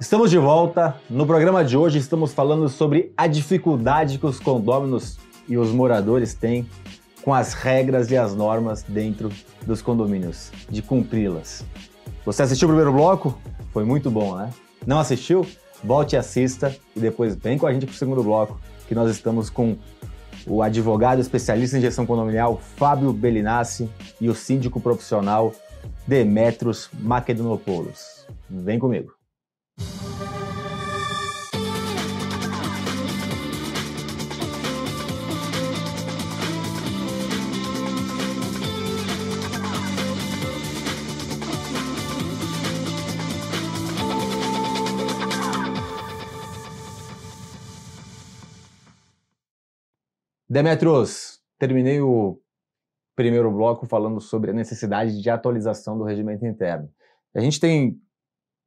Estamos de volta. No programa de hoje estamos falando sobre a dificuldade que os condôminos e os moradores têm com as regras e as normas dentro dos condomínios, de cumpri-las. Você assistiu o primeiro bloco? Foi muito bom, né? Não assistiu? Volte e assista e depois vem com a gente para o segundo bloco, que nós estamos com o advogado especialista em gestão condominial Fábio Bellinassi e o síndico profissional Demetros Makedonopoulos. Vem comigo. Demetros, terminei o primeiro bloco falando sobre a necessidade de atualização do regimento interno. A gente tem,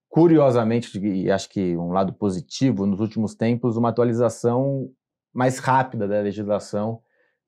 curiosamente, e acho que um lado positivo, nos últimos tempos, uma atualização mais rápida da legislação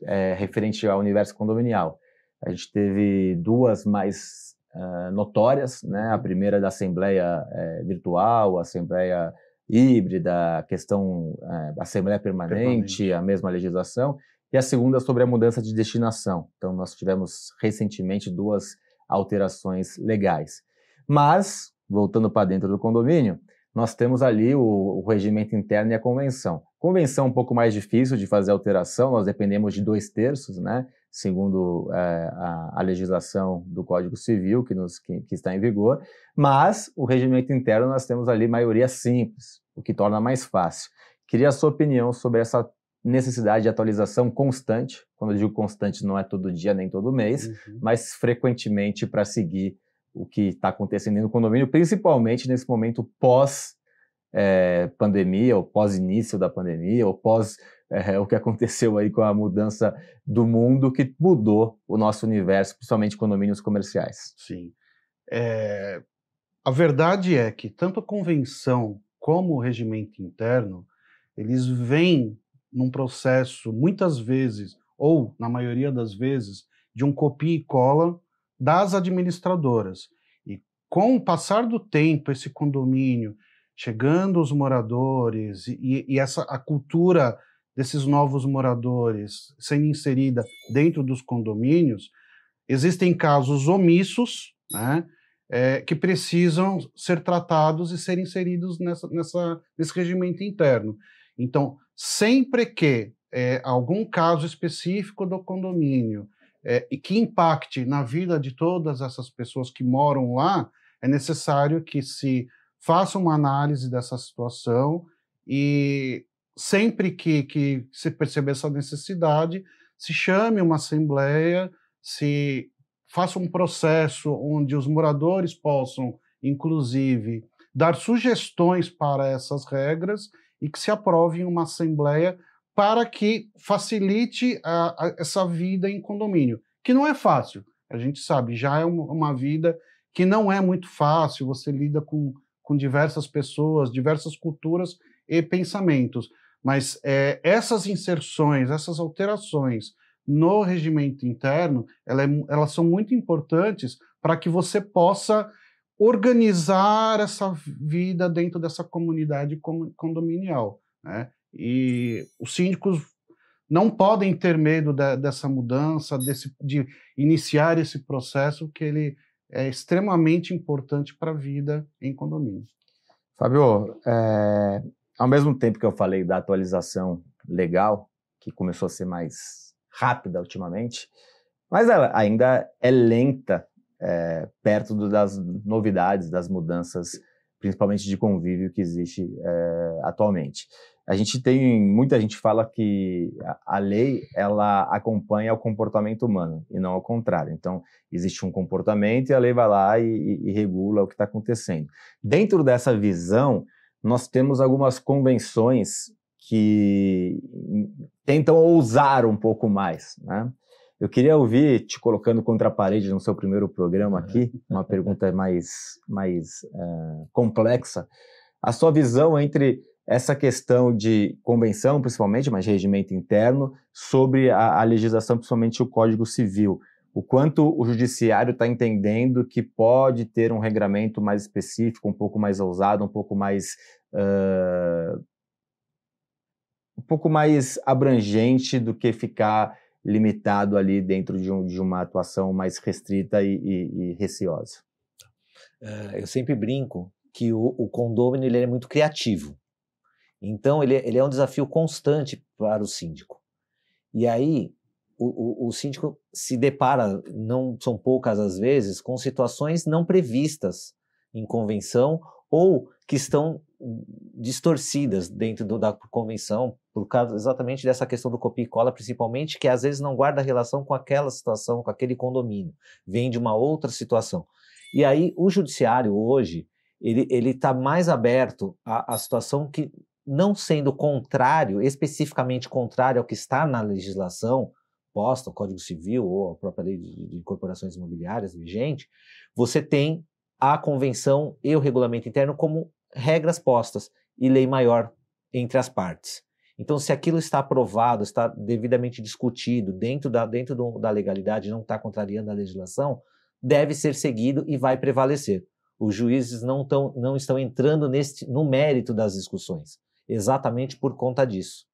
é, referente ao universo condominial. A gente teve duas mais uh, notórias, né? a primeira da Assembleia é, Virtual, a Assembleia híbrida, a questão é, Assembleia permanente, permanente, a mesma legislação, e a segunda sobre a mudança de destinação. Então, nós tivemos recentemente duas alterações legais. Mas, voltando para dentro do condomínio, nós temos ali o, o, regimento interno e a convenção. Convenção é um pouco mais difícil de fazer alteração, nós dependemos de dois terços, né? Segundo é, a, a, legislação do Código Civil que, nos, que, que, está em vigor, mas o regimento interno nós temos ali maioria simples, o que torna mais fácil. Queria a sua opinião sobre essa necessidade de atualização constante, quando eu digo constante não é todo dia nem todo mês, uhum. mas frequentemente para seguir o que está acontecendo no condomínio, principalmente nesse momento pós é, pandemia, ou pós início da pandemia, ou pós é, o que aconteceu aí com a mudança do mundo que mudou o nosso universo, principalmente condomínios comerciais. Sim. É, a verdade é que tanto a convenção como o regimento interno, eles vêm num processo, muitas vezes, ou na maioria das vezes, de um copia e cola das administradoras. E com o passar do tempo, esse condomínio chegando os moradores e, e essa a cultura desses novos moradores sendo inserida dentro dos condomínios, existem casos omissos, né, é, que precisam ser tratados e ser inseridos nessa, nessa, nesse regimento interno. Então, sempre que é, algum caso específico do condomínio é, e que impacte na vida de todas essas pessoas que moram lá, é necessário que se faça uma análise dessa situação e sempre que, que se perceber essa necessidade, se chame uma assembleia, se faça um processo onde os moradores possam, inclusive, dar sugestões para essas regras e que se aprove em uma assembleia para que facilite a, a, essa vida em condomínio, que não é fácil. A gente sabe, já é uma, vida que não é muito fácil, você lida com, com diversas pessoas, diversas culturas e pensamentos. Mas é, essas inserções, essas alterações no regimento interno, ela é, elas são muito importantes para que você possa organizar essa vida dentro dessa comunidade condominial. Né? E os síndicos não podem ter medo de, dessa mudança, desse, de iniciar esse processo, que ele é extremamente importante para a vida em condomínio. Fábio, é, ao mesmo tempo que eu falei da atualização legal, que começou a ser mais rápida ultimamente, mas ela ainda é lenta é, perto do, das novidades, das mudanças, principalmente de convívio que existe é, atualmente. A gente tem muita gente fala que a, lei ela acompanha o comportamento humano e não ao contrário. Então existe um comportamento e a lei vai lá e, e, e regula o que está acontecendo. Dentro dessa visão nós temos algumas convenções que tentam ousar um pouco mais, né? Eu queria ouvir, te colocando contra a parede no seu primeiro programa aqui, uma pergunta mais, mais uh, complexa, a sua visão entre essa questão de convenção, principalmente, mas regimento interno, sobre a, a legislação, principalmente o Código Civil. O quanto o judiciário está entendendo que pode ter um regramento mais específico, um pouco mais ousado, um pouco mais uh, um pouco mais abrangente do que ficar limitado ali dentro de, um, de uma atuação mais restrita e, e, e receosa. Uh, eu sempre brinco que o, o condômino ele é muito criativo. Então, ele, ele é um desafio constante para o síndico. E aí, o, o, síndico se depara, não são poucas as vezes, com situações não previstas em convenção ou que estão distorcidas dentro do, da convenção por causa exatamente dessa questão do copia e cola, principalmente, que às vezes não guarda relação com aquela situação, com aquele condomínio, vem de uma outra situação. E aí o judiciário hoje ele ele está mais aberto à, à situação que não sendo contrário, especificamente contrário ao que está na legislação posta, o Código Civil ou a própria lei de, de incorporações imobiliárias vigente, você tem a convenção e o regulamento interno como regras postas e lei maior entre as partes. Então, se aquilo está aprovado, está devidamente discutido dentro da, dentro do, da legalidade, não está contrariando a legislação, deve ser seguido e vai prevalecer. Os juízes não, tão, não estão entrando neste, no mérito das discussões, exatamente por conta disso.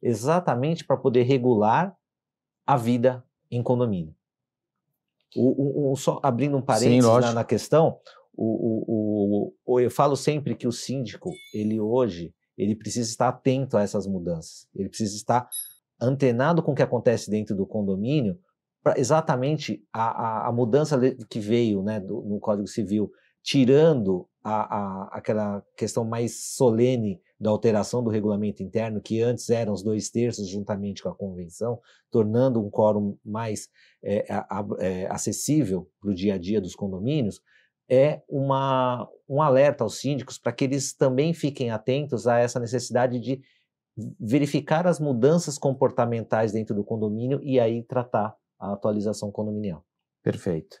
Exatamente para poder regular a vida em condomínio. O, o, o, só abrindo um parênteses Sim, na, na, questão, o, eu falo sempre que o síndico, ele hoje, ele precisa estar atento a essas mudanças. Ele precisa estar antenado com o que acontece dentro do condomínio, para exatamente a, a, a, mudança que veio né, do, no Código Civil, tirando a, a, aquela questão mais solene da alteração do regulamento interno, que antes eram os dois terços juntamente com a convenção, tornando um quórum mais é, é, acessível para o dia a dia dos condomínios, é uma, um alerta aos síndicos para que eles também fiquem atentos a essa necessidade de verificar as mudanças comportamentais dentro do condomínio e aí tratar a atualização condominial. Perfeito.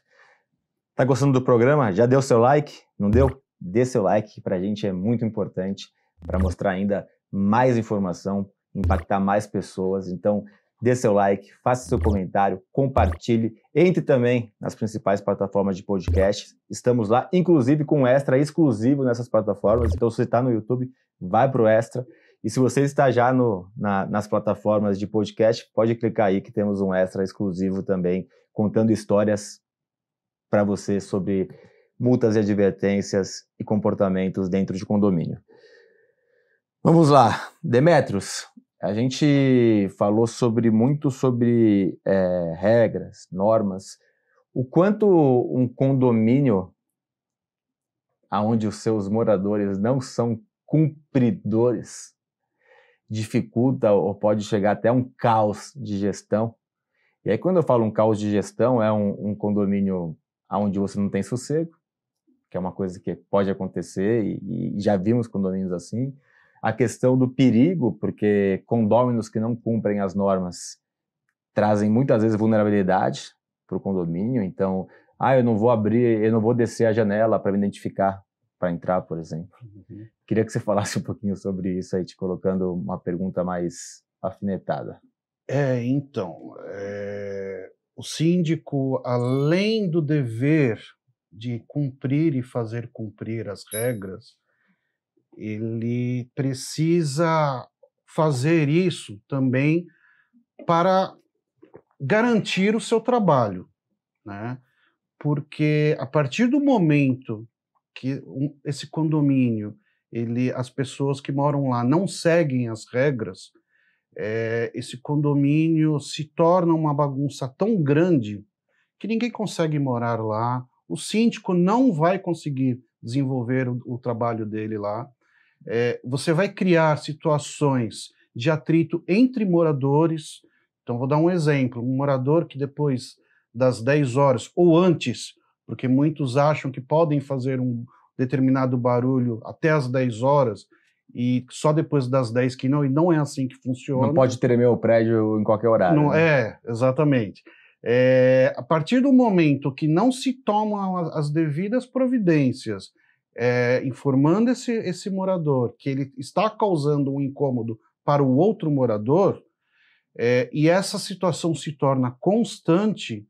Tá gostando do programa? Já deu seu like? Não deu? Dê seu like, para a gente é muito importante para mostrar ainda mais informação, impactar mais pessoas. Então, dê seu like, faça seu comentário, compartilhe, entre também nas principais plataformas de podcast. Estamos lá, inclusive com extra exclusivo nessas plataformas. Então, se você está no YouTube, vai para o extra. E se você está já no, na, nas plataformas de podcast, pode clicar aí que temos um extra exclusivo também, contando histórias para você sobre multas e advertências e comportamentos dentro de condomínio. Vamos lá, Demetrios, a gente falou sobre muito sobre é, regras, normas, o quanto um condomínio aonde os seus moradores não são cumpridores dificulta ou pode chegar até um caos de gestão. E aí, quando eu falo um caos de gestão, é um, um condomínio onde você não tem sossego, que é uma coisa que pode acontecer e, e já vimos condomínios assim a questão do perigo, porque condôminos que não cumprem as normas trazem muitas vezes vulnerabilidade para o condomínio. Então, ah, eu não vou abrir, eu não vou descer a janela para me identificar para entrar, por exemplo. Uhum. Queria que você falasse um pouquinho sobre isso aí, te colocando uma pergunta mais afinetada. É, então, é, o síndico, além do dever de cumprir e fazer cumprir as regras, ele precisa fazer isso também para garantir o seu trabalho, né? Porque a partir do momento que esse condomínio, ele, as pessoas que moram lá não seguem as regras, é, esse condomínio se torna uma bagunça tão grande que ninguém consegue morar lá. O síndico não vai conseguir desenvolver o, o trabalho dele lá é, você vai criar situações de atrito entre moradores. Então, vou dar um exemplo: um morador que depois das 10 horas ou antes, porque muitos acham que podem fazer um determinado barulho até as 10 horas e só depois das 10 que não, e não é assim que funciona. Não pode tremer o prédio em qualquer horário. Não, né? É, exatamente. É, a partir do momento que não se tomam as devidas providências é, informando esse, esse morador que ele está causando um incômodo para o outro morador, é, e essa situação se torna constante,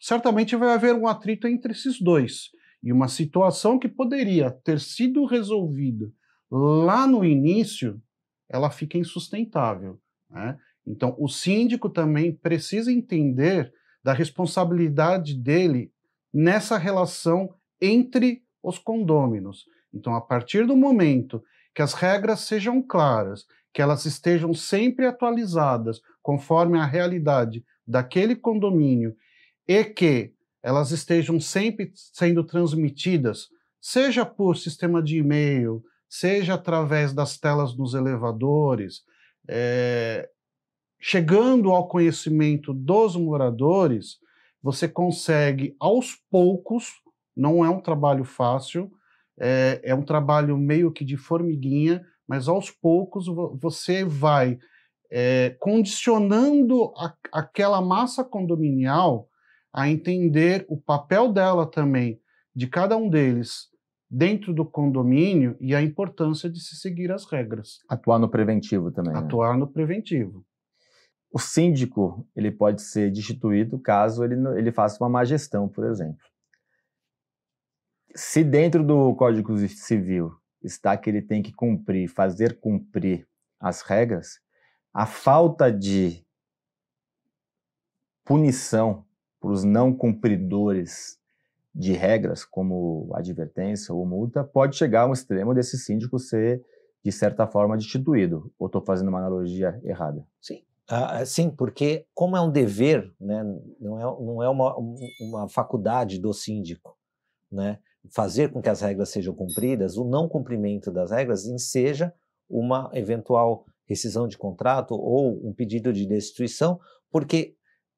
certamente vai haver um atrito entre esses dois. E uma situação que poderia ter sido resolvida lá no início, ela fica insustentável. Né? Então, o síndico também precisa entender da responsabilidade dele nessa relação entre os condôminos. Então, a partir do momento que as regras sejam claras, que elas estejam sempre atualizadas conforme a realidade daquele condomínio e que elas estejam sempre sendo transmitidas, seja por sistema de e-mail, seja através das telas nos elevadores, é, chegando ao conhecimento dos moradores, você consegue aos poucos, não é um trabalho fácil, é, é um trabalho meio que de formiguinha, mas aos poucos você vai é, condicionando a, aquela massa condominial a entender o papel dela também, de cada um deles, dentro do condomínio e a importância de se seguir as regras. Atuar no preventivo também. Né? Atuar né? no preventivo. O síndico ele pode ser destituído caso ele, ele faça uma má gestão, por exemplo. Se dentro do Código Civil está que ele tem que cumprir, fazer cumprir as regras, a falta de punição para os não cumpridores de regras, como advertência ou multa, pode chegar a um extremo desse síndico ser, de certa forma, destituído. Ou estou fazendo uma analogia errada? Sim. Ah, sim, porque como é um dever, né, não é, não é uma, uma faculdade do síndico, né, fazer com que as regras sejam cumpridas, o não cumprimento das regras enseja uma eventual rescisão de contrato ou um pedido de destituição, porque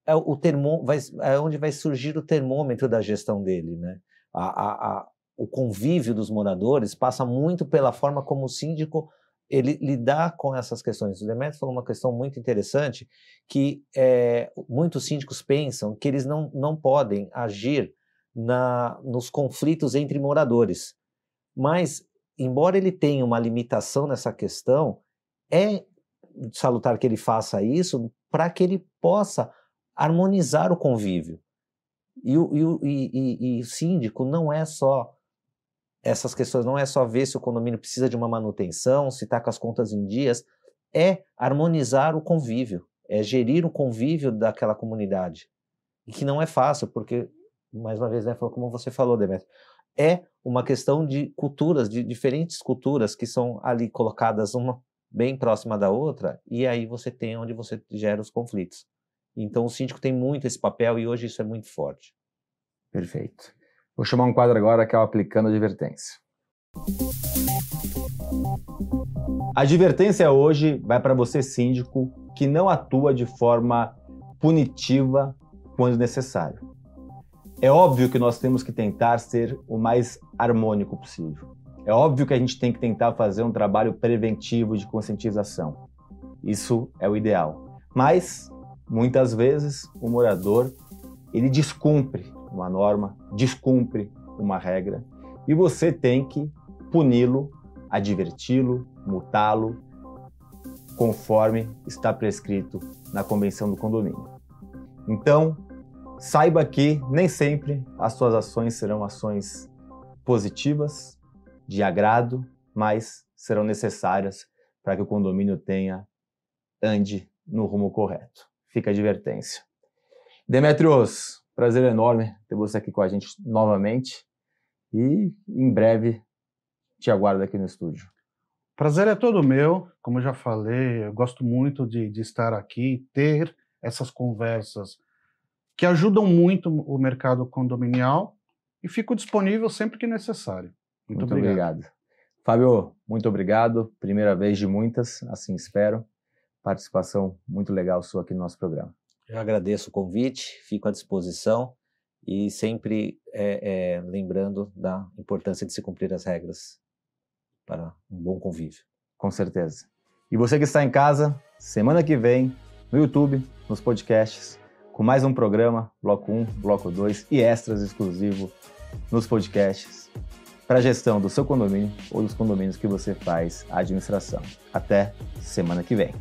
é o termo, vai, é onde vai surgir o termômetro da gestão dele, né? A, a, a, o convívio dos moradores passa muito pela forma como o síndico ele lidar com essas questões. O Demetrio falou uma questão muito interessante, que é, muitos síndicos pensam que eles não, não podem agir na, nos conflitos entre moradores. Mas, embora ele tenha uma limitação nessa questão, é salutar que ele faça isso para que ele possa harmonizar o convívio. E e, e, e o síndico não é só essas questões, não é só ver se o condomínio precisa de uma manutenção, se está com as contas em dias, é harmonizar o convívio, é gerir o convívio daquela comunidade. E que não é fácil, porque, mais uma vez, né, como você falou, Demetrio, é uma questão de culturas, de diferentes culturas que são ali colocadas uma bem próxima da outra, e aí você tem onde você gera os conflitos. Então o síndico tem muito esse papel e hoje isso é muito forte. Perfeito. Vou chamar um quadro agora que é o Aplicando Advertência. A advertência hoje vai para você, síndico, que não atua de forma punitiva quando necessário. É óbvio que nós temos que tentar ser o mais harmônico possível. É óbvio que a gente tem que tentar fazer um trabalho preventivo de conscientização. Isso é o ideal. Mas Muitas vezes o morador ele descumpre uma norma, descumpre uma regra e você tem que puni-lo, adverti-lo, multá-lo, conforme está prescrito na convenção do condomínio. Então, saiba que nem sempre as suas ações serão ações positivas, de agrado, mas serão necessárias para que o condomínio tenha ande no rumo correto fica a advertência. Demetrios, prazer enorme ter você aqui com a gente novamente e em breve te aguardo aqui no estúdio. Prazer é todo meu, como eu já falei, eu gosto muito de, de estar aqui, ter essas conversas que ajudam muito o mercado condominial e fico disponível sempre que necessário. Muito, muito obrigado. obrigado. Fábio, muito obrigado. Primeira vez de muitas, assim espero participação muito legal sua aqui no nosso programa. Eu agradeço o convite, fico à disposição e sempre é, é, lembrando da importância de se cumprir as regras para um bom convívio. Com certeza. E você que está em casa, semana que vem, no YouTube, nos podcasts, com mais um programa, Bloco 1, Bloco 2 e extras exclusivo nos podcasts para a gestão do seu condomínio ou dos condomínios que você faz a administração. Até semana que vem.